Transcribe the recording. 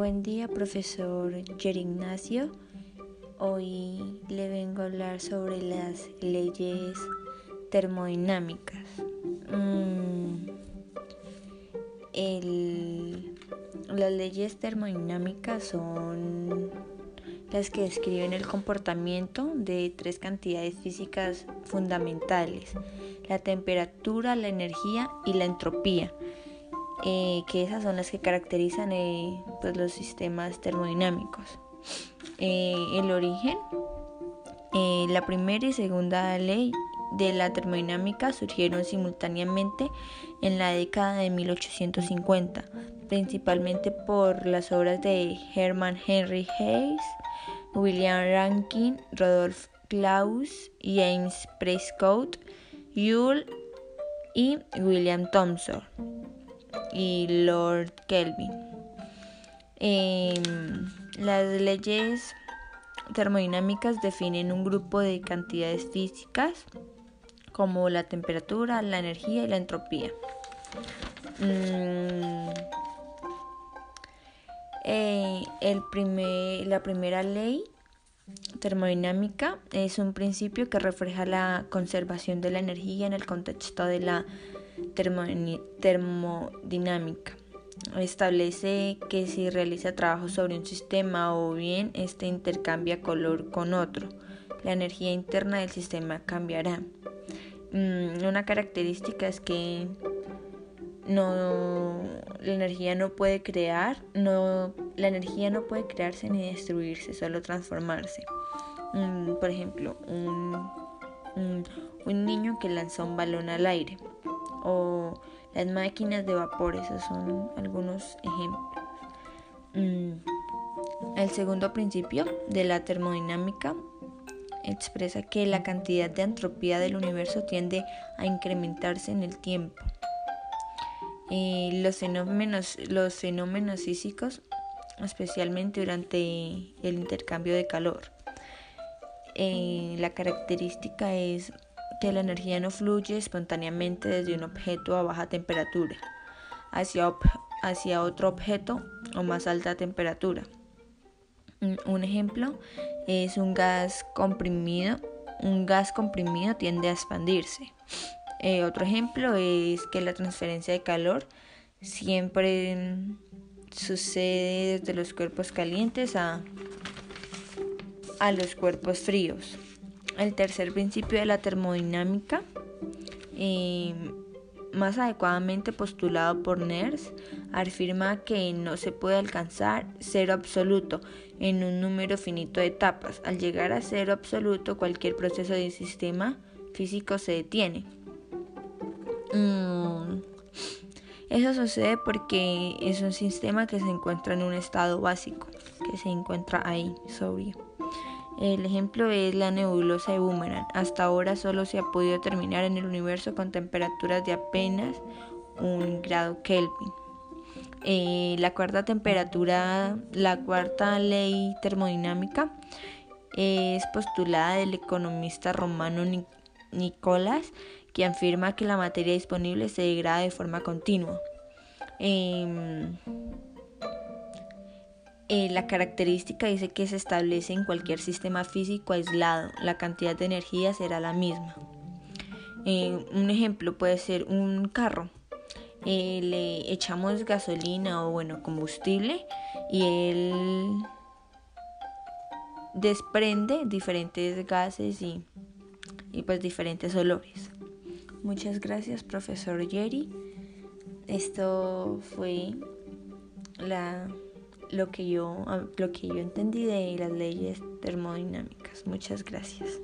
Buen día, profesor Jerry Ignacio. Hoy le vengo a hablar sobre las leyes termodinámicas. Mm, las leyes termodinámicas son las que describen el comportamiento de tres cantidades físicas fundamentales, la temperatura, la energía y la entropía, eh, que esas son las que caracterizan eh, pues, los sistemas termodinámicos. Eh, el origen, la primera y segunda ley de la termodinámica surgieron simultáneamente en la década de 1850, principalmente por las obras de Hermann Henry Hayes, William Rankine, Rodolph Klaus, James Prescott, Yule y William Thomson y Lord Kelvin. Em, las leyes termodinámicas definen un grupo de cantidades físicas como la temperatura, la energía y la entropía. Mm, eh, el primer, la primera ley termodinámica es un principio que refleja la conservación de la energía en el contexto de la termodinámica. Establece que si realiza trabajo sobre un sistema o bien este intercambia color con otro, la energía interna del sistema cambiará. Mm, una característica es que no la energía no puede crear, no la energía no puede crearse ni destruirse, solo transformarse. Mm, por ejemplo, un, un, niño que lanzó un balón al aire o las máquinas de vapor, esos son algunos ejemplos. Mm, el segundo principio de la termodinámica expresa que la cantidad de entropía del universo tiende a incrementarse en el tiempo los, fenómenos, los fenómenos físicos, especialmente durante el intercambio de calor. Eh, la característica es que la energía no fluye espontáneamente desde un objeto a baja temperatura hacia, hacia otro objeto o más alta temperatura. Un ejemplo es un gas comprimido. Un gas comprimido tiende a expandirse. Eh, otro ejemplo es que la transferencia de calor siempre sucede desde los cuerpos calientes a, a los cuerpos fríos. El tercer principio de la termodinámica, eh, más adecuadamente postulado por NERS, afirma que no se puede alcanzar cero absoluto en un número finito de etapas. Al llegar a cero absoluto, cualquier proceso de sistema físico se detiene. Mm, eso sucede porque es un sistema que se encuentra en un estado básico, que se encuentra ahí, sobrio. El ejemplo es la nebulosa de Boomerang. Hasta ahora solo se ha podido determinar en el universo con temperaturas de apenas un grado Kelvin. Eh, la cuarta temperatura, la cuarta ley termodinámica es postulada del economista romano Nicolás que afirma que la materia disponible se degrada de forma continua. Em, eh, la característica dice que se establece en cualquier sistema físico aislado, la cantidad de energía será la misma. Eh, un ejemplo puede ser un carro. Eh, le echamos gasolina o bueno combustible y él desprende diferentes gases y, y pues diferentes olores. Muchas gracias, profesor Jerry. Esto fue la, lo, que yo, lo que yo entendí de las leyes termodinámicas. Muchas gracias.